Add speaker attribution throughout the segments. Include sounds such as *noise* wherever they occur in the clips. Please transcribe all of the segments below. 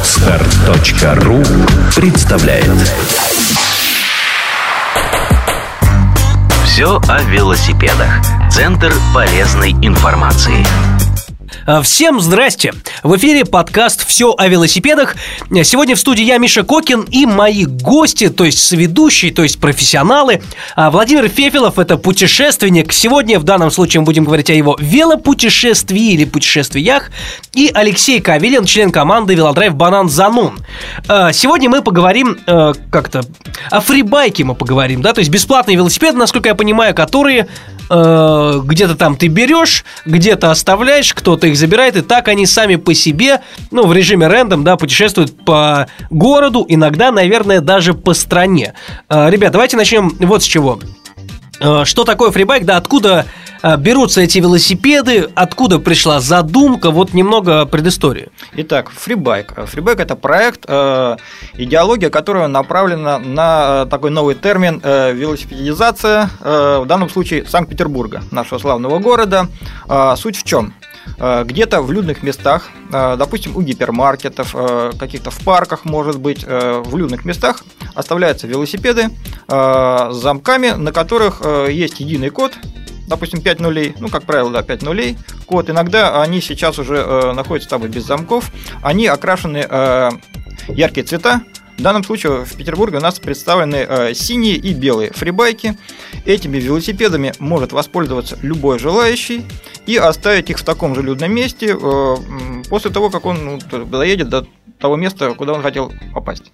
Speaker 1: Отстар.ру представляет
Speaker 2: Все о велосипедах. Центр полезной информации.
Speaker 3: А, Всем здрасте! В эфире подкаст «Все о велосипедах». Сегодня в студии я, Миша Кокин, и мои гости, то есть соведущие, то есть профессионалы. А, Владимир Фефилов – это путешественник. Сегодня в данном случае мы будем говорить о его велопутешествии или путешествиях. И Алексей Кавилин, член команды «Велодрайв Банан Занун». А, Сегодня мы поговорим э, как-то о фрибайке мы поговорим, да, то есть бесплатные велосипеды, насколько я понимаю, которые э, где-то там ты берешь, где-то оставляешь, кто-то их забирает, и так они сами по себе, ну, в режиме рэндом, да, путешествуют по городу, иногда, наверное, даже по стране. Э, ребят, давайте начнем вот с чего. Э, Что такое фрибайк, да, откуда э, берутся эти велосипеды, откуда пришла задумка, вот немного предыстории.
Speaker 4: Итак, фрибайк. Фрибайк это проект, идеология, которая направлена на такой новый термин велосипедизация, в данном случае Санкт-Петербурга, нашего славного города. Суть в чем? Э, Где-то в людных местах, э, допустим, у гипермаркетов, э, каких-то в парках, может быть, в людных местах оставляются велосипеды с замками, на которых есть единый код, допустим, 5 нулей, ну, как правило, да, 5 нулей код. Иногда они сейчас уже находятся там и без замков. Они окрашены яркие цвета. В данном случае в Петербурге у нас представлены э, синие и белые фрибайки. Этими велосипедами может воспользоваться любой желающий и оставить их в таком же людном месте э, после того, как он ну, доедет до того места, куда он хотел попасть.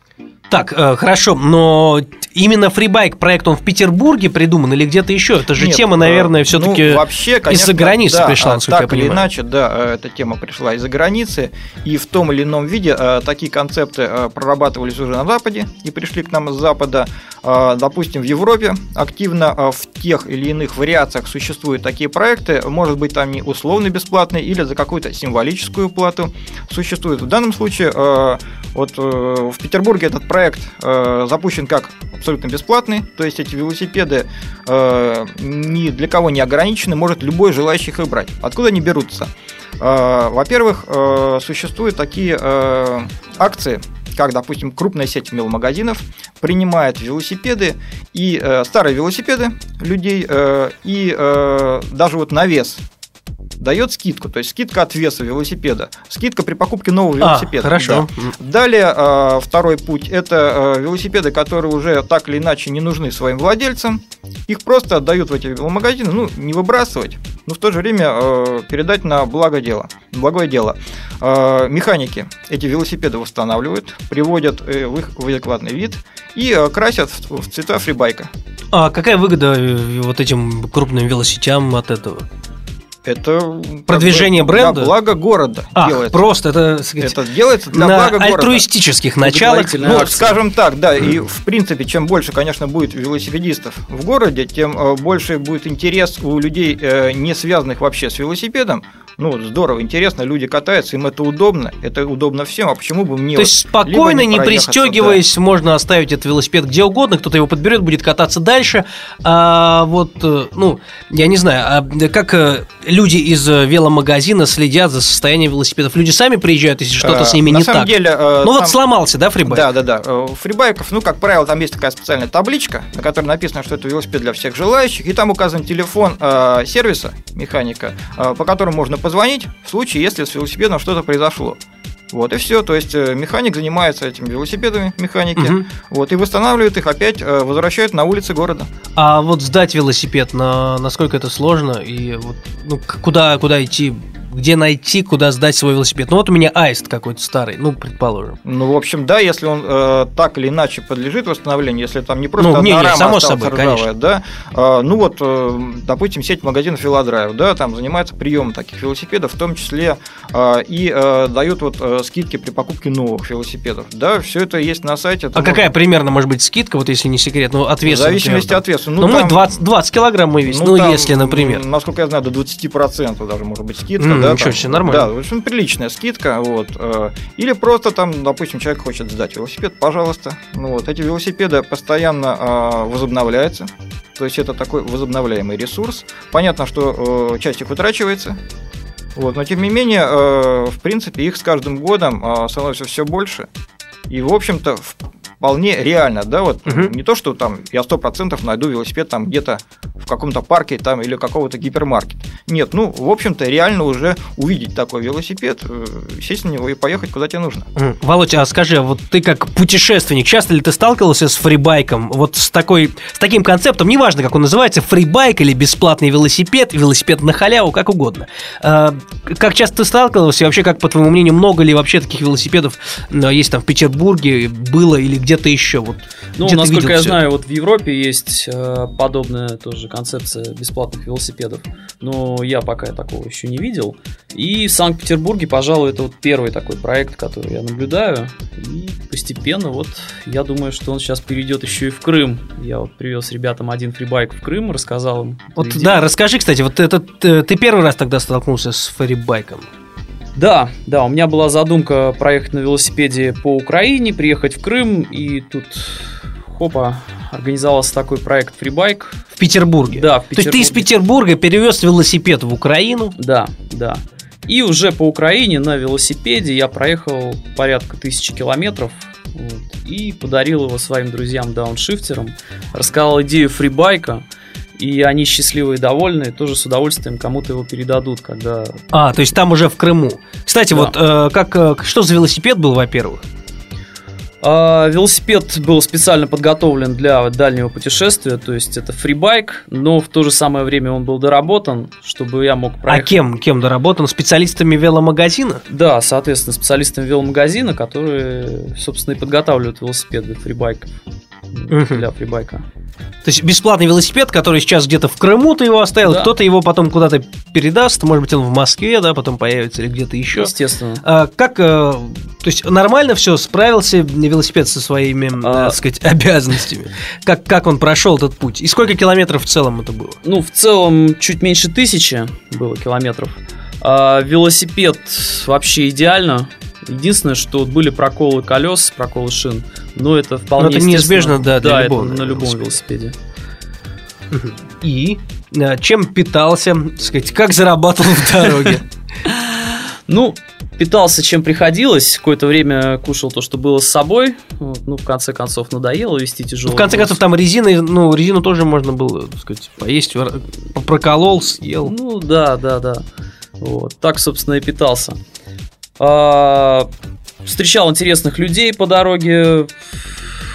Speaker 3: Так, э, хорошо, но именно фрибайк проект он в Петербурге придуман или где-то еще? Это же
Speaker 4: Нет,
Speaker 3: тема,
Speaker 4: э,
Speaker 3: наверное, все-таки
Speaker 4: ну, вообще, конечно,
Speaker 3: из-за границы
Speaker 4: да,
Speaker 3: пришла,
Speaker 4: а,
Speaker 3: насколько
Speaker 4: так
Speaker 3: я
Speaker 4: или
Speaker 3: понимаю.
Speaker 4: иначе, да, э, эта тема пришла из-за границы, и в том или ином виде э, такие концепты прорабатывались уже на Западе и пришли к нам из Запада. Допустим, в Европе активно в тех или иных вариациях существуют такие проекты, может быть, там не условно бесплатные или за какую-то символическую плату существуют. В данном случае вот в Петербурге этот проект э, запущен как абсолютно бесплатный, то есть эти велосипеды э, ни для кого не ограничены, может любой желающий их брать. Откуда они берутся? Э, Во-первых, э, существуют такие э, акции, как, допустим, крупная сеть веломагазинов принимает велосипеды и э, старые велосипеды людей э, и э, даже вот на вес дает скидку, то есть скидка от веса велосипеда, скидка при покупке нового
Speaker 3: А,
Speaker 4: велосипеда.
Speaker 3: хорошо.
Speaker 4: Да. Далее э, второй путь это э, велосипеды, которые уже так или иначе не нужны своим владельцам. Их просто отдают в эти веломагазины, ну не выбрасывать, но в то же время передать на благо дела, благое дело. Механики эти велосипеды восстанавливают, приводят э, в их в адекватный вид и красят в, цвета фрибайка.
Speaker 3: А какая выгода э, вот этим крупным велосетям от этого?
Speaker 4: Это как
Speaker 3: Продвижение
Speaker 4: бы
Speaker 3: бренда?
Speaker 4: Для блага города
Speaker 3: А,
Speaker 4: делается.
Speaker 3: просто это, сказать,
Speaker 4: Это делается для
Speaker 3: на
Speaker 4: блага города.
Speaker 3: альтруистических началах.
Speaker 4: Ну, скажем так, да, и в принципе, чем больше, конечно, будет велосипедистов в городе, тем э, больше будет интерес у людей, э, не связанных вообще с велосипедом. Ну, здорово, интересно, люди катаются, им это удобно, это удобно всем, а почему бы мне
Speaker 3: То
Speaker 4: вот
Speaker 3: есть спокойно, не
Speaker 4: проехаться,
Speaker 3: пристегиваясь, можно оставить этот велосипед где угодно, кто-то его подберет, будет кататься дальше. А вот, э, ну, я не знаю, а как э, люди из э, веломагазина следят за состоянием велосипедов? Люди сами приезжают, если
Speaker 4: да.
Speaker 3: что-то с ними
Speaker 4: Э, на
Speaker 3: не
Speaker 4: самом
Speaker 3: так.
Speaker 4: деле,
Speaker 3: ну вот сломался, да, фрибайк?
Speaker 4: Да, да, да. Фрибайков, ну, как правило, там есть такая специальная табличка, на которой написано, что это велосипед для всех желающих, и там указан телефон сервиса механика, по которому можно позвонить в случае, если с велосипедом что-то произошло. Вот и все. То есть э, механик занимается этими велосипедами, механики,
Speaker 3: Мгм.
Speaker 4: вот, и восстанавливает их опять, э, возвращает на улицы города.
Speaker 3: А вот сдать велосипед, на, насколько это сложно? И вот, ну, куда, куда идти? Где найти, куда сдать свой велосипед? Ну вот у меня аист какой-то старый, ну, предположим.
Speaker 4: Ну, в общем, да, если он э, так или иначе подлежит восстановлению, если там не просто
Speaker 3: Ну, не, не, само собой,
Speaker 4: ржавая,
Speaker 3: конечно.
Speaker 4: да, э, ну вот, э, допустим, сеть магазинов Велодрайв, да, там занимается приемом таких велосипедов, в том числе э, и э, дают вот э, скидки при покупке новых велосипедов, да, все это есть на сайте.
Speaker 3: А
Speaker 4: можно-
Speaker 3: какая примерно может быть скидка, вот если не секрет, ну, от
Speaker 4: В
Speaker 3: веса,
Speaker 4: зависимости
Speaker 3: например,
Speaker 4: от веса.
Speaker 3: Ну, мой 20, 20 килограмм мой весит, ну,
Speaker 4: там,
Speaker 3: если, например.
Speaker 4: Насколько я знаю, до 20% даже может быть скидка.
Speaker 3: М,
Speaker 4: да,
Speaker 3: ничего
Speaker 4: там.
Speaker 3: себе, нормально.
Speaker 4: Да, в общем, приличная скидка. Вот. э, Или просто там, допустим, человек хочет сдать велосипед, пожалуйста. Ну, вот. Эти велосипеды постоянно э, возобновляются. То есть это такой возобновляемый ресурс. Понятно, что э, часть их утрачивается. Вот, но тем не менее, э, в принципе, их с каждым годом э, становится все больше. И, в общем-то, вполне реально, да, вот
Speaker 3: Мгм.
Speaker 4: не то, что там я сто процентов найду велосипед там где-то в каком-то парке там или какого-то гипермаркета. Нет, ну, в общем-то, реально уже увидеть такой велосипед, э, сесть на него и поехать куда тебе нужно.
Speaker 3: Володь, а скажи, а вот ты как путешественник, часто ли ты сталкивался с фрибайком? Вот с, такой, с таким концептом, неважно, как он называется, фрибайк или бесплатный велосипед, велосипед на халяву, как угодно. А, как часто ты сталкивался, и вообще, как, по твоему мнению, много ли вообще таких велосипедов э, есть там в Петербурге, было или где-то еще? Вот,
Speaker 5: Ну, насколько я знаю, вот в Европе есть э, подобная тоже концепция бесплатных велосипедов. Но я пока такого еще не видел. И в Санкт-Петербурге, пожалуй, это вот первый такой проект, который я наблюдаю. И постепенно вот я думаю, что он сейчас перейдет еще и в Крым. Я вот привез ребятам один фрибайк в Крым, рассказал им.
Speaker 3: Вот да, расскажи, кстати, вот этот э, ты первый раз тогда столкнулся с фрибайком.
Speaker 5: Да, да, у меня была задумка проехать на велосипеде по Украине, приехать в Крым, и тут, хопа, организовался такой проект фрибайк.
Speaker 3: В Петербурге.
Speaker 5: Да, в
Speaker 3: То есть ты из
Speaker 5: Петербурге.
Speaker 3: Петербурга перевез велосипед в Украину.
Speaker 5: Да, да. И уже по Украине на велосипеде я проехал порядка тысячи километров вот, и подарил его своим друзьям-дауншифтерам. Рассказал идею фрибайка, и они счастливые и довольные, тоже с удовольствием кому-то его передадут, когда...
Speaker 3: А, то есть там уже в Крыму. Кстати,
Speaker 5: Да.
Speaker 3: вот э, как э, что за велосипед был, во-первых?
Speaker 5: А, велосипед был специально подготовлен для дальнего путешествия, то есть это фрибайк, но в то же самое время он был доработан, чтобы я мог
Speaker 3: А
Speaker 5: проехать.
Speaker 3: кем? Кем доработан? Специалистами веломагазина?
Speaker 5: Да, соответственно, специалистами веломагазина, которые, собственно, и подготавливают велосипед для фрибайка.
Speaker 3: Мгм.
Speaker 5: Для фрибайка.
Speaker 3: То есть бесплатный велосипед, который сейчас где-то в Крыму ты его оставил,
Speaker 5: Да.
Speaker 3: кто-то его потом куда-то передаст, может быть, он в Москве, да, потом появится или где-то еще.
Speaker 5: Естественно.
Speaker 3: А как, э, то есть нормально все, справился велосипед со своими,
Speaker 5: А.
Speaker 3: так сказать, обязанностями? Как, как он прошел этот путь? И сколько километров в целом это было?
Speaker 5: Ну, в целом, чуть меньше тысячи было километров. А, велосипед вообще идеально. Единственное, что были проколы колес, проколы шин, но это вполне
Speaker 3: Но это неизбежно, да, для
Speaker 5: да,
Speaker 3: любого,
Speaker 5: это на любом велосипеде.
Speaker 3: И э, чем питался, так сказать, как зарабатывал в дороге? *laughs*
Speaker 5: Ну, питался чем приходилось. Какое-то время кушал то, что было с собой. Вот, ну, в конце концов, надоело вести тяжело.
Speaker 3: В конце концов, там резина, ну, резину тоже можно было, так сказать, поесть, проколол, съел.
Speaker 5: Ну, да, да, да. Вот. Так, собственно, и питался. А, встречал интересных людей по дороге,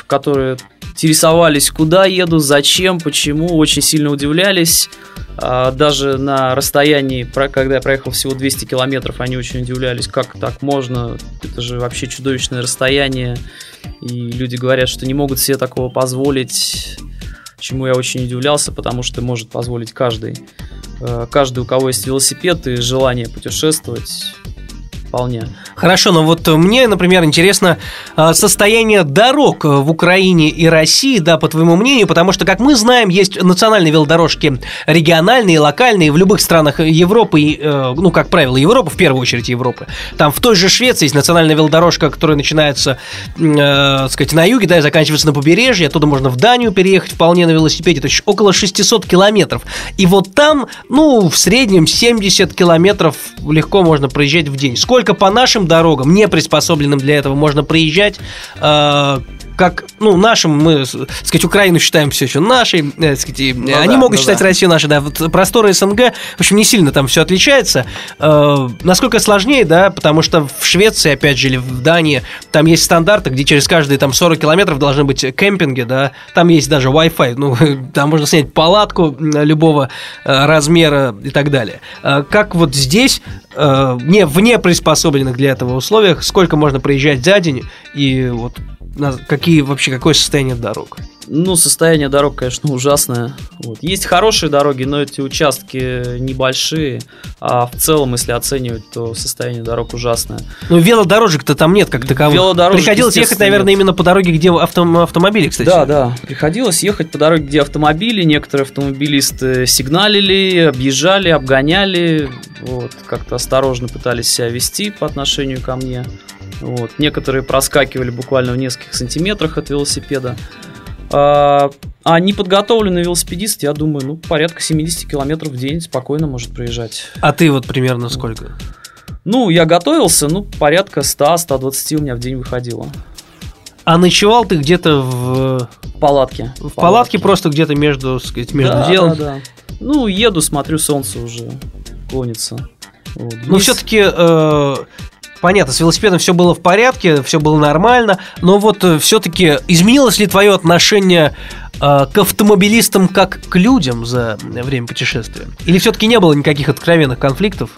Speaker 5: которые интересовались, куда еду, зачем, почему, очень сильно удивлялись. А, даже на расстоянии, когда я проехал всего 200 километров, они очень удивлялись, как так можно, это же вообще чудовищное расстояние, и люди говорят, что не могут себе такого позволить, чему я очень удивлялся, потому что может позволить каждый. Э, Каждый, у кого есть велосипед и желание путешествовать, вполне.
Speaker 3: Хорошо, но вот мне, например, интересно а, состояние дорог э, в Украине и России, да, по твоему мнению, потому что, как мы знаем, есть национальные велодорожки региональные, локальные в любых странах Европы, э, ну, как правило, Европы, в первую очередь Европы. Там в той же Швеции есть национальная велодорожка, которая начинается, э, сказать, на юге, да, и заканчивается на побережье, оттуда можно в Данию переехать вполне на велосипеде, то есть около 600 километров. И вот там, ну, в среднем 70 километров легко можно проезжать в день. Сколько по нашим дорогам, не приспособленным для этого, можно проезжать, э, как, ну, нашим, мы, так сказать, Украину считаем все еще нашей, э, так сказать,
Speaker 4: Ну
Speaker 3: они
Speaker 4: да,
Speaker 3: могут
Speaker 4: ну
Speaker 3: считать
Speaker 4: да.
Speaker 3: Россию нашей, да, вот просторы СНГ, в общем, не сильно там все отличается. Э, насколько сложнее, да, потому что в Швеции, опять же, или в Дании, там есть стандарты, где через каждые там 40 километров должны быть кемпинги, да, там есть даже Wi-Fi, ну, *laughs* там можно снять палатку любого э, размера и так далее. Э, как вот здесь, э, не, в неприспособленных для этого условиях, сколько можно проезжать за день и вот на- какие вообще, какое состояние дорог?
Speaker 5: Ну, состояние дорог, конечно, ужасное. Вот. Есть хорошие дороги, но эти участки небольшие. А в целом, если оценивать, то состояние дорог ужасное.
Speaker 3: Ну, велодорожек-то там нет как таковых.
Speaker 5: Велодорожек,
Speaker 3: Приходилось ехать, наверное,
Speaker 5: нет.
Speaker 3: именно по дороге, где авто- автомобили, кстати.
Speaker 5: Да, да. Приходилось ехать по дороге, где автомобили. Некоторые автомобилисты сигналили, объезжали, обгоняли. Вот, как-то осторожно пытались себя вести по отношению ко мне. Вот. Некоторые проскакивали буквально в нескольких сантиметрах от велосипеда. А, А неподготовленный велосипедист, я думаю, ну, порядка 70 километров в день спокойно может проезжать.
Speaker 3: А ты вот примерно сколько?
Speaker 5: Ну, я готовился, ну, порядка 100-120 у меня в день выходило.
Speaker 3: А ночевал ты где-то в,
Speaker 5: палатке.
Speaker 3: в палатке, просто где-то между, сказать, между
Speaker 5: Да,
Speaker 3: делом?
Speaker 5: да, да. Ну, еду, смотрю, солнце уже клонится. Вот. Вниз-
Speaker 3: все-таки, понятно, с велосипедом все было в порядке, все было нормально, но вот все-таки изменилось ли твое отношение э, к автомобилистам как к людям за время путешествия? Или все-таки не было никаких откровенных конфликтов?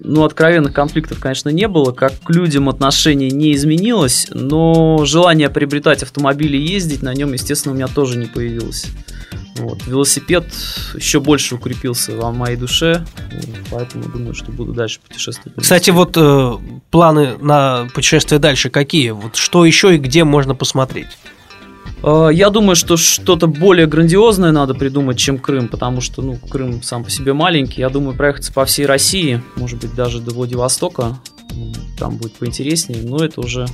Speaker 5: Ну, откровенных конфликтов, конечно, не было. Как к людям отношение не изменилось, но желание приобретать автомобиль и ездить на нем, естественно, у меня тоже не появилось. Вот. Велосипед еще больше укрепился во моей душе, поэтому думаю, что буду дальше путешествовать.
Speaker 3: Кстати, вот э, планы на путешествие дальше какие? Вот что еще и где можно посмотреть?
Speaker 5: Э, Я думаю, что что-то более грандиозное надо придумать, чем Крым, потому что, ну, Крым сам по себе маленький. Я думаю, проехаться по всей России, может быть, даже до Владивостока. Там будет поинтереснее, но это уже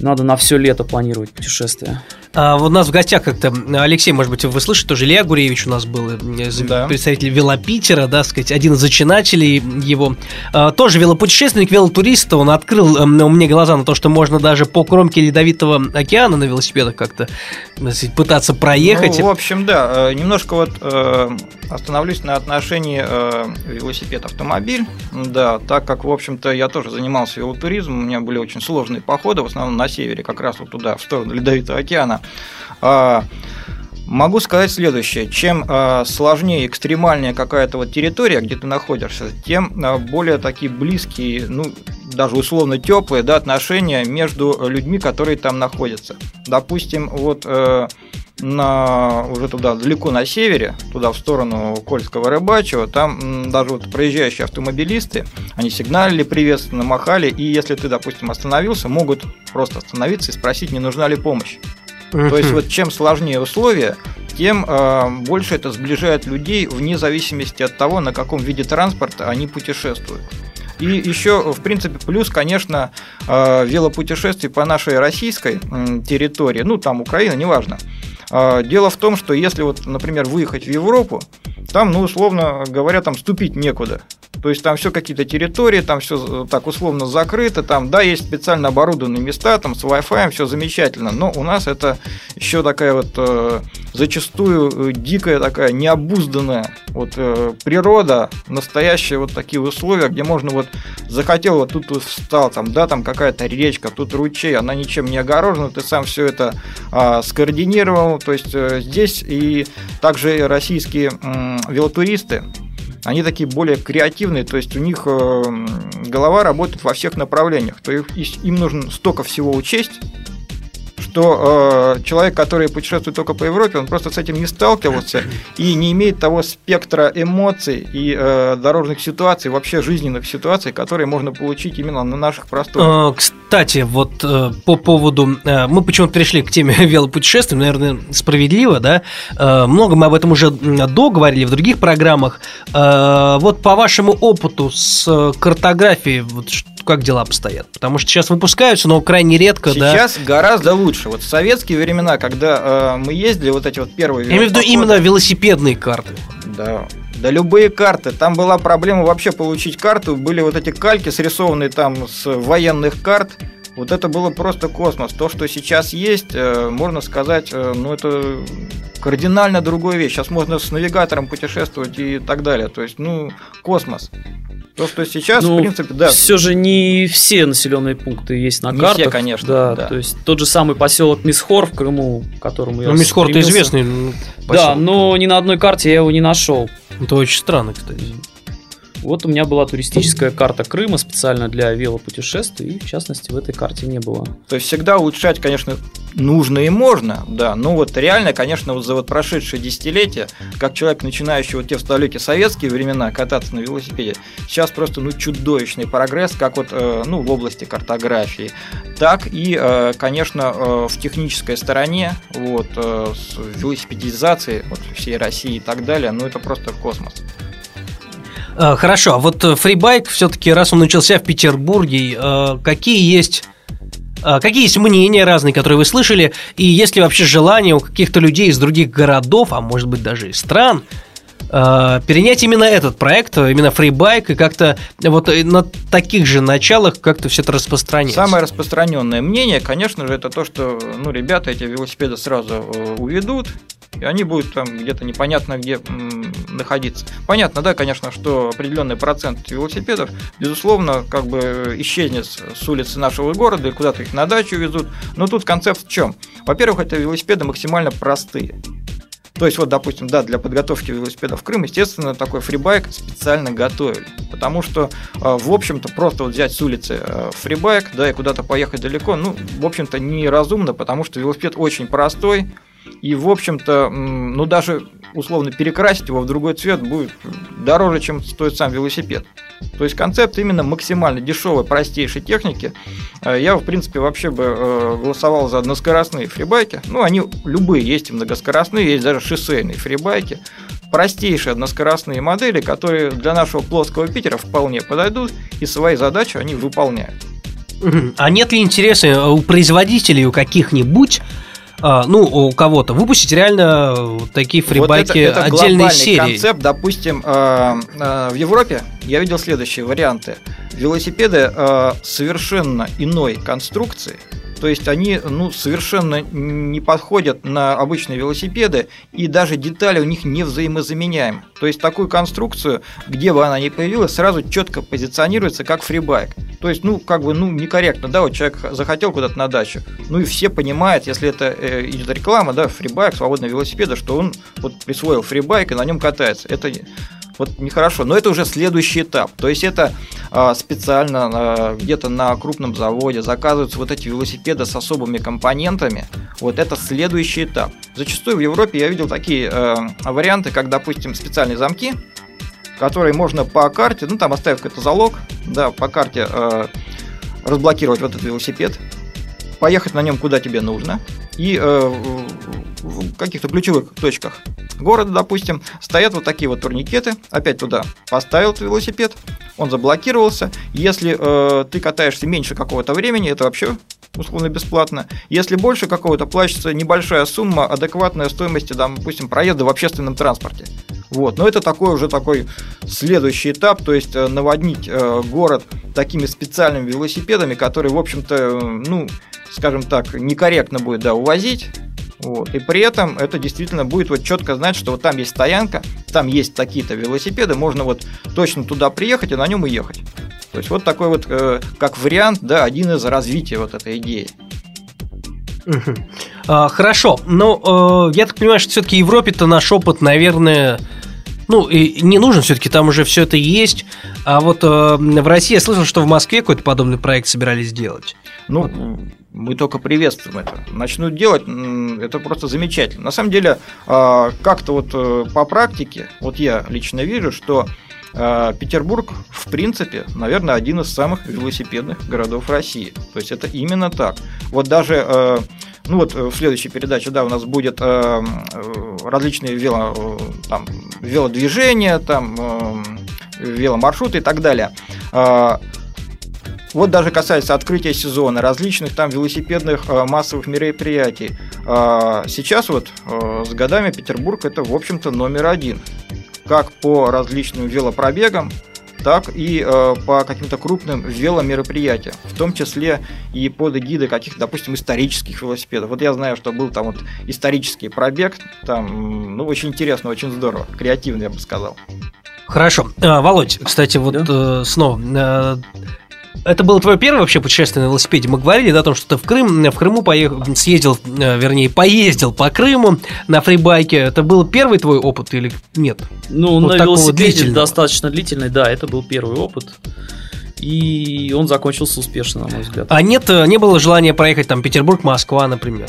Speaker 5: надо на все лето планировать путешествие.
Speaker 3: А, вот у нас в гостях как-то Алексей, может быть, вы слышите, тоже Илья Гуреевич у нас был, э,
Speaker 4: Да.
Speaker 3: представитель Велопитера, да, сказать, один из зачинателей его. А, тоже велопутешественник, велотурист, он открыл э, мне глаза на то, что можно даже по кромке Ледовитого океана на велосипедах как-то сказать, пытаться проехать.
Speaker 4: Ну, в общем, да, э, немножко вот э, остановлюсь на отношении э, велосипед-автомобиль. Да, так как, в общем-то, я тоже занимался велотуризмом, у меня были очень сложные походы, в основном на севере, как раз вот туда, в сторону Ледовитого океана. Могу сказать следующее. Чем э, сложнее, экстремальнее какая-то вот территория, где ты находишься, тем э, более такие близкие, ну, даже условно теплые да, отношения между людьми, которые там находятся. Допустим, вот э, на, уже туда, далеко на севере, туда в сторону Кольского Рыбачьего, там даже вот проезжающие автомобилисты, они сигналили приветственно, махали, и если ты, допустим, остановился, могут просто остановиться и спросить, не нужна ли помощь. То есть *laughs* вот чем сложнее условия, тем э, больше это сближает людей вне зависимости от того, на каком виде транспорта они путешествуют. И еще, в принципе, плюс, конечно, э, велопутешествий по нашей российской м, территории, ну там Украина, неважно. Э, Дело в том, что если вот, например, выехать в Европу, там, ну, условно говоря, там ступить некуда. То есть там все какие-то территории, там все так условно закрыто, там, да, есть специально оборудованные места, там с Wi-Fi, все замечательно, но у нас это еще такая вот э, зачастую э, дикая такая необузданная вот э, природа, настоящие вот такие условия, где можно вот захотел вот тут встал, там, да, там какая-то речка, тут ручей, она ничем не огорожена, ты сам все это а, скоординировал, то есть э, здесь и также российские м, велотуристы, они такие более креативные, то есть у них э, голова работает во всех направлениях. То есть им нужно столько всего учесть, что э, человек, который путешествует только по Европе, он просто с этим не сталкивался и не имеет того спектра эмоций и э, дорожных ситуаций, вообще жизненных ситуаций, которые можно получить именно на наших просторах.
Speaker 3: Э, Кстати, вот э, по поводу... э, Мы почему-то пришли к теме *laughs* велопутешествий, наверное, справедливо, да? Э, Много мы об этом уже м, до говорили в других программах. Э, Вот по вашему опыту с э, картографией, вот ш- как дела обстоят? Потому что сейчас выпускаются, но крайне редко, да?
Speaker 4: Сейчас гораздо лучше. Вот в советские времена, когда э, мы ездили, вот эти вот первые...
Speaker 3: Я имею в виду именно велосипедные карты.
Speaker 4: Да. Да любые карты. Там была проблема вообще получить карту. Были вот эти кальки, срисованные там с военных карт. Вот это было просто космос. То, что сейчас есть, э, можно сказать, э, ну это кардинально другая вещь. Сейчас можно с навигатором путешествовать и так далее. То есть, ну, космос. То, что сейчас,
Speaker 5: Ну,
Speaker 4: в принципе, да.
Speaker 5: Все же не все населенные пункты есть на
Speaker 4: Не
Speaker 5: картах.
Speaker 4: все, конечно,
Speaker 5: Да,
Speaker 4: да.
Speaker 5: то есть тот же самый поселок Мисхор в Крыму, к которому я
Speaker 3: Ну, Мисхор-то известный. ну,
Speaker 5: Да,
Speaker 3: поселок.
Speaker 5: но ни на одной карте я его не нашел.
Speaker 3: Это очень странно, кстати.
Speaker 5: Вот у меня была туристическая карта Крыма специально для велопутешествий, и в частности в этой карте не было.
Speaker 4: То есть всегда улучшать, конечно, нужно и можно, да, но вот реально, конечно, вот за вот прошедшие десятилетия, как человек, начинающий вот те в далекие советские времена кататься на велосипеде, сейчас просто, ну, чудовищный прогресс, как вот, э, ну, в области картографии, так и, э, конечно, э, в технической стороне, вот, с велосипедизацией вот, всей России и так далее, ну, это просто космос.
Speaker 3: А, Хорошо, а вот э, фрибайк все-таки, раз он начался в Петербурге, э, какие есть какие есть мнения разные, которые вы слышали, и есть ли вообще желание у каких-то людей из других городов, а может быть даже из стран, перенять именно этот проект, именно фрибайк, и как-то вот на таких же началах как-то все это распространять.
Speaker 4: Самое распространенное мнение, конечно же, это то, что ну, ребята эти велосипеды сразу э, уведут, и они будут там где-то непонятно где находиться. Понятно, да, конечно, что определенный процент велосипедов, безусловно, как бы исчезнет с улицы нашего города и куда-то их на дачу везут. Но тут концепт в чем? Во-первых, это велосипеды максимально простые. То есть, вот, допустим, да, для подготовки велосипеда в Крым, естественно, такой фрибайк специально готовили. Потому что, а, в общем-то, просто вот взять с улицы а, фрибайк, да, и куда-то поехать далеко, ну, в общем-то, неразумно, потому что велосипед очень простой, и, в общем-то, ну, даже условно перекрасить его в другой цвет будет дороже, чем стоит сам велосипед. То есть концепт именно максимально дешевой, простейшей техники. Э, я, в принципе, вообще бы э, голосовал за односкоростные фрибайки. Ну, они любые, есть и многоскоростные, есть даже шоссейные фрибайки. Простейшие односкоростные модели, которые для нашего плоского Питера вполне подойдут, и свои задачи они выполняют.
Speaker 3: А нет ли интереса у производителей, у каких-нибудь ну, у кого-то, выпустить реально такие фрибайки вот это, это отдельной серии.
Speaker 4: концепт, допустим, э, э, в Европе я видел следующие варианты. Велосипеды э, совершенно иной конструкции, то есть они ну, совершенно не подходят на обычные велосипеды, и даже детали у них не взаимозаменяемы. То есть такую конструкцию, где бы она ни появилась, сразу четко позиционируется как фрибайк. То есть, ну, как бы, ну, некорректно, да, вот человек захотел куда-то на дачу, ну и все понимают, если это э, идет реклама, да, фрибайк, свободный велосипеда, что он вот присвоил фрибайк и на нем катается. Это вот нехорошо. Но это уже следующий этап. То есть это а, специально а, где-то на крупном заводе заказываются вот эти велосипеды с особыми компонентами. Вот это следующий этап. Зачастую в Европе я видел такие а, варианты, как, допустим, специальные замки, которые можно по карте, ну там оставив какой-то залог, да, по карте а, разблокировать вот этот велосипед, поехать на нем куда тебе нужно, и э, в каких-то ключевых точках города, допустим, стоят вот такие вот турникеты. Опять туда поставил велосипед, он заблокировался. Если э, ты катаешься меньше какого-то времени, это вообще условно бесплатно. Если больше какого-то, плачется небольшая сумма, адекватная стоимости, допустим, проезда в общественном транспорте. Вот. Но это такой уже такой следующий этап, то есть э, наводнить э, город такими специальными велосипедами, которые, в общем-то, э, ну, скажем так, некорректно будет да, увозить. Вот. И при этом это действительно будет вот четко знать, что вот там есть стоянка, там есть такие-то велосипеды, можно вот точно туда приехать и на нем уехать. То есть вот такой вот, э, как вариант, да, один из развития вот этой идеи.
Speaker 3: А, хорошо, но э, я так понимаю, что все-таки Европе-то наш опыт, наверное, ну, и не нужен все-таки, там уже все это есть. А вот э, в России я слышал, что в Москве какой-то подобный проект собирались сделать.
Speaker 4: Ну, мы только приветствуем это. Начнут делать, это просто замечательно. На самом деле, э, как-то вот э, по практике, вот я лично вижу, что э, Петербург, в принципе, наверное, один из самых велосипедных городов России. То есть это именно так. Вот даже э, ну вот в следующей передаче, да, у нас будет э, различные вело, там, велодвижения, там, веломаршруты и так далее. Э, вот даже касается открытия сезона, различных там велосипедных э, массовых мероприятий. Э, сейчас вот э, с годами Петербург это, в общем-то, номер один. Как по различным велопробегам, так и э, по каким-то крупным веломероприятиям, в том числе и под эгидой каких-то, допустим, исторических велосипедов. Вот я знаю, что был там вот исторический пробег, там, ну, очень интересно, очень здорово, креативно, я бы сказал.
Speaker 3: Хорошо. А, Володь, кстати, вот да? э, снова э, это было твое первое вообще путешествие на велосипеде. Мы говорили да, о том, что ты в Крым, в Крыму поехал, съездил, э, вернее, поездил по Крыму на фрибайке. Это был первый твой опыт или нет?
Speaker 5: Ну, вот на велосипеде длительного. достаточно длительный, да, это был первый опыт. И он закончился успешно, на мой взгляд.
Speaker 3: А нет, э, не было желания проехать там Петербург-Москва, например?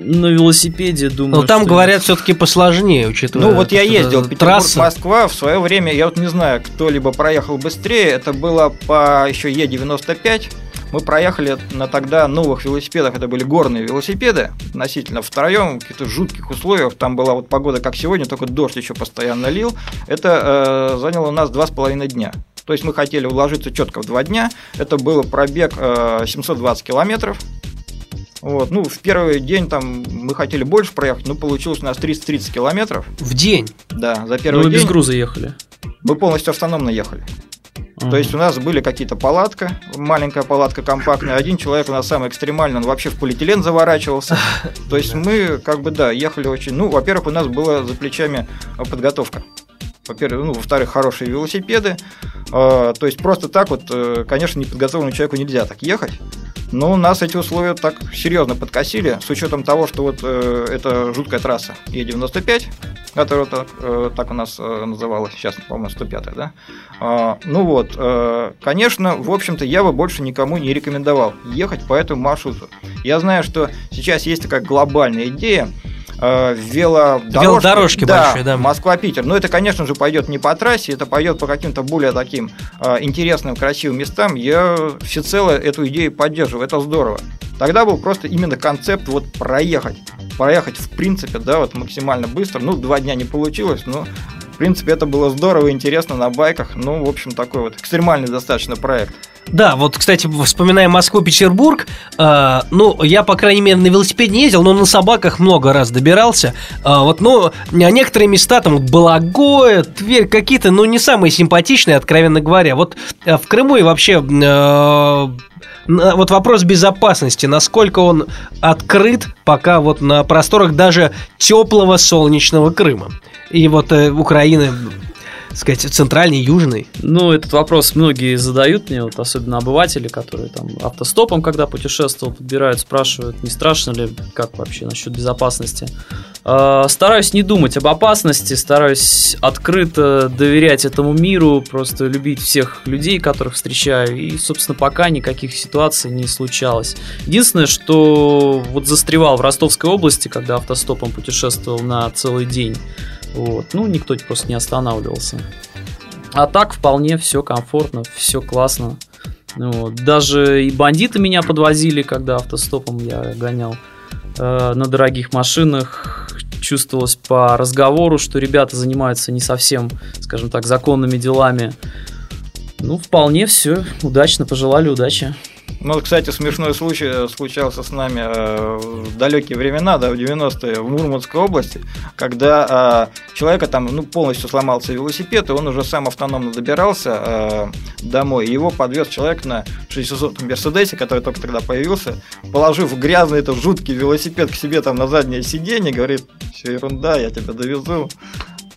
Speaker 5: На велосипеде, думаю.
Speaker 3: Но там говорят все-таки посложнее, учитывая.
Speaker 4: Ну вот я ездил Петербург-Москва в свое время, я вот не знаю, кто-либо проехал быстрее, это было по еще Е95. Мы проехали на тогда новых велосипедах, это были горные велосипеды, относительно втроем, в каких-то жутких условиях, там была вот погода как сегодня, только дождь еще постоянно лил. Это э, заняло у нас два с половиной дня. То есть мы хотели уложиться четко в два дня. Это был пробег э, 720 километров. Вот. Ну, в первый день там мы хотели больше проехать, но получилось у нас 330 километров.
Speaker 3: В день?
Speaker 4: Да, за
Speaker 5: Ну,
Speaker 4: первый
Speaker 5: вы
Speaker 4: день
Speaker 5: без груза ехали.
Speaker 4: мы полностью автономно ехали.
Speaker 5: Ага.
Speaker 4: То есть у нас были какие-то палатка, маленькая палатка компактная. Один человек у нас самый экстремальный, он вообще в полиэтилен заворачивался. *laughs* То есть мы как бы, да, ехали очень... Ну, во-первых, у нас была за плечами подготовка. Во-первых, ну, во-вторых, хорошие велосипеды. Э, То есть просто так вот, э, конечно, неподготовленному человеку нельзя так ехать. Но нас эти условия так серьезно подкосили, с учетом того, что вот э, это жуткая трасса Е95, которая так, э, так у нас называлась, сейчас, по-моему, 105 да? А, ну вот, конечно, в общем-то, я бы больше никому не рекомендовал ехать по этому маршруту. Я знаю, что сейчас есть такая глобальная идея, э, велодорожки,
Speaker 3: Велодорожки большие, да.
Speaker 4: Москва-Питер. Но это, конечно же, пойдет не по трассе, это пойдет по каким-то более таким э, интересным, красивым местам. Я всецело эту идею поддерживаю, это здорово. Тогда был просто именно концепт вот проехать. Проехать, в принципе, да, вот максимально быстро. Ну, два дня не получилось, но в принципе, это было здорово, интересно на байках. Ну, в общем, такой вот экстремальный достаточно проект.
Speaker 3: Да, вот, кстати, вспоминая Москву-Петербург, э, ну, я, по крайней мере, на велосипеде не ездил, но на собаках много раз добирался. Э, вот, ну, некоторые места, там, вот Балагоя, Тверь, какие-то, ну, не самые симпатичные, откровенно говоря. Вот э, в Крыму и вообще... э, вот вопрос безопасности, насколько он открыт пока вот на просторах даже теплого солнечного Крыма. И вот э, Украины, сказать, центральной, южной.
Speaker 5: Ну, этот вопрос многие задают мне, вот особенно обыватели, которые там автостопом, когда путешествовал, подбирают, спрашивают, не страшно ли, как вообще насчет безопасности. А, Стараюсь не думать об опасности, стараюсь открыто доверять этому миру, просто любить всех людей, которых встречаю, и, собственно, пока никаких ситуаций не случалось. Единственное, что вот застревал в Ростовской области, когда автостопом путешествовал на целый день. Вот. Ну, никто просто не останавливался. А так вполне все комфортно, все классно. Вот. Даже и бандиты меня подвозили, когда автостопом я гонял э, на дорогих машинах. Чувствовалось по разговору, что ребята занимаются не совсем, скажем так, законными делами. Ну, вполне все удачно, пожелали удачи.
Speaker 4: Ну, кстати, смешной случай э, случался с нами э, в далекие времена, да, в 90-е, в Мурманской области, когда э, человека там ну, полностью сломался велосипед, и он уже сам автономно добирался э, домой. Его подвез человек на 600 Мерседесе, который только тогда появился, положив грязный этот жуткий велосипед к себе там на заднее сиденье, говорит, все ерунда, я тебя довезу.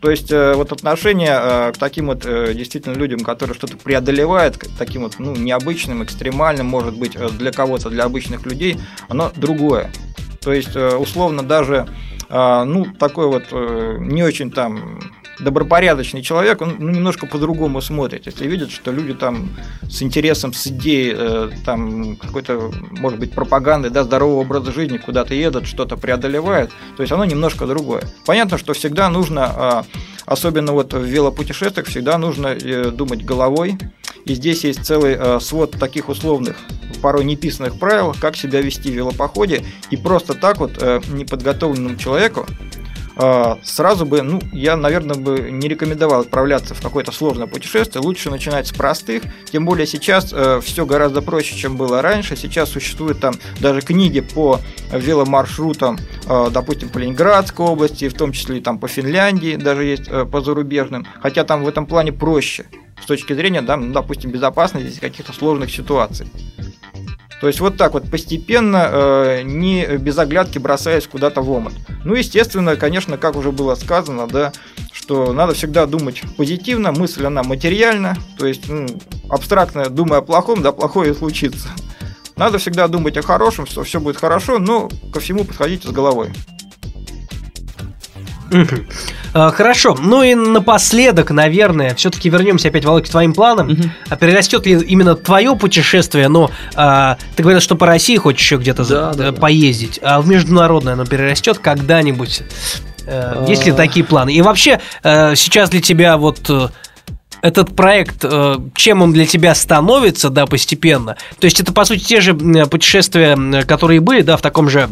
Speaker 4: То есть э, вот отношение э, к таким вот э, действительно людям, которые что-то преодолевают, к таким вот ну, необычным, экстремальным, может быть, для кого-то, для обычных людей, оно другое. То есть, условно, даже ну, такой вот не очень там добропорядочный человек, он ну, немножко по-другому смотрит. Если видит, что люди там с интересом, с идеей э, там какой-то, может быть, пропаганды, да, здорового образа жизни куда-то едут, что-то преодолевают, то есть оно немножко другое. Понятно, что всегда нужно, э, особенно вот в велопутешествиях, всегда нужно э, думать головой. И здесь есть целый э, свод таких условных, порой неписанных правил, как себя вести в велопоходе. И просто так вот э, неподготовленному человеку сразу бы, ну, я, наверное, бы не рекомендовал отправляться в какое-то сложное путешествие. Лучше начинать с простых. Тем более сейчас все гораздо проще, чем было раньше. Сейчас существуют там даже книги по веломаршрутам, э, допустим, по Ленинградской области, в том числе и там по Финляндии, даже есть э, по зарубежным. Хотя там в этом плане проще с точки зрения, да, ну, допустим, безопасности каких-то сложных ситуаций. То есть вот так вот постепенно, э, не без оглядки бросаясь куда-то в омут. Ну, естественно, конечно, как уже было сказано, да, что надо всегда думать позитивно, мысль она материальна, то есть ну, абстрактно думая о плохом, да, плохое и случится. Надо всегда думать о хорошем, что все будет хорошо, но ко всему подходите с головой.
Speaker 3: А, Хорошо. Ну и напоследок, наверное, все-таки вернемся опять, Володь, к твоим планам. А перерастет ли именно твое путешествие? Но а, ты говорил, что по России хочешь еще где-то за-
Speaker 5: Да, да,
Speaker 3: э, поездить. А в международное оно перерастет когда-нибудь? Э, Есть ли
Speaker 5: А.
Speaker 3: такие планы? И вообще, э, сейчас для тебя вот этот проект, чем он для тебя становится, да, постепенно? То есть это, по сути, те же путешествия, которые были, да, в таком же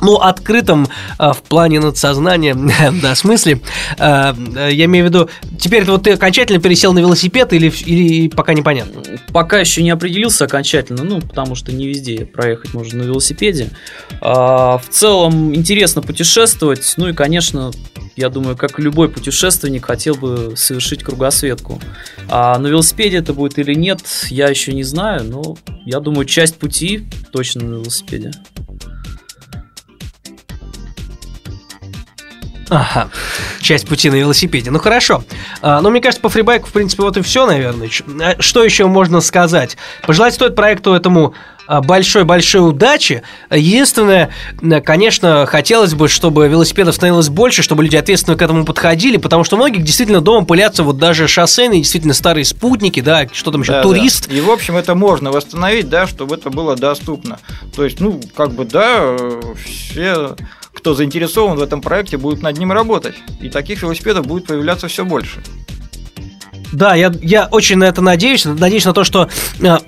Speaker 3: ну, открытом э, в плане надсознания, *laughs* да, смысле. Э, я имею в виду, теперь вот ты окончательно пересел на велосипед или, или пока непонятно?
Speaker 5: Пока еще не определился окончательно, ну, потому что не везде проехать можно на велосипеде. А, в целом интересно путешествовать, ну и, конечно, я думаю, как любой путешественник хотел бы совершить кругосветку. А на велосипеде это будет или нет, я еще не знаю, но я думаю, часть пути точно на велосипеде.
Speaker 3: Ага, часть пути на велосипеде. Ну хорошо. А, ну, мне кажется, по фрибайку, в принципе, вот и все, наверное. А, что еще можно сказать? Пожелать стоит проекту этому а, большой-большой удачи. Единственное, конечно, хотелось бы, чтобы велосипедов становилось больше, чтобы люди ответственно к этому подходили, потому что многие действительно дома пылятся вот даже шоссейные, действительно старые спутники, да, что там еще, да, турист.
Speaker 4: Да. И, в общем, это можно восстановить, да, чтобы это было доступно. То есть, ну, как бы, да, все кто заинтересован в этом проекте, будет над ним работать. И таких велосипедов будет появляться все больше.
Speaker 3: Да, я, я очень на это надеюсь. Надеюсь на то, что э,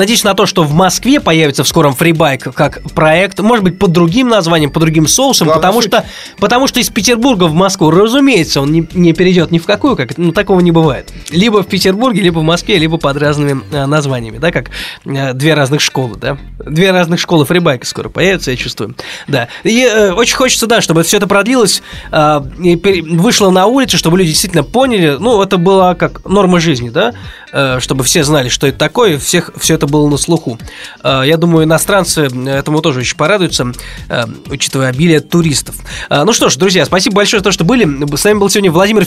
Speaker 3: Надеюсь на то, что в Москве появится в скором фрибайк как проект, может быть, под другим названием, под другим соусом, Главное потому что, потому что из Петербурга в Москву, разумеется, он не, не перейдет ни в какую, как ну такого не бывает. Либо в Петербурге, либо в Москве, либо под разными э, названиями, да, как э, две разных школы, да. Две разных школы фрибайка скоро появятся, я чувствую. Да. И э, очень хочется, да, чтобы все это продлилось, э, и вышло на улицу, чтобы люди действительно поняли, ну, это было как норма жизни, да, э, чтобы все знали, что это такое, всех все это было на слуху. Э, я думаю, иностранцы этому тоже очень порадуются, э, учитывая обилие туристов. Э, ну что ж, друзья, спасибо большое за то, что были. С нами был сегодня Владимир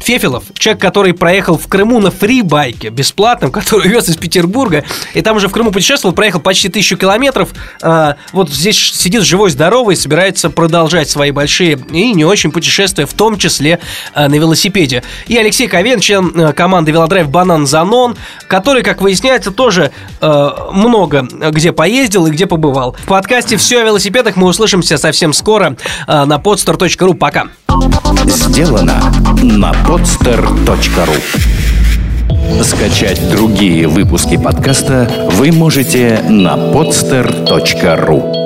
Speaker 3: Фефилов, человек, который проехал в Крыму на фрибайке бесплатном, *laughs* который вез из Петербурга, и там уже в Крыму путешествовал, проехал почти тысячу километров. Вот здесь сидит живой, здоровый, собирается продолжать свои большие и не очень путешествия, в том числе на велосипеде. И Алексей Ковен, член команды Велодрайв Банан Занон, который, как выясняется, э, много где поездил и где побывал. В подкасте «Все о велосипедах» мы услышимся совсем скоро э, на podstar.ru. Пока.
Speaker 1: Сделано на podster.ru Скачать другие выпуски подкаста вы можете на podster.ru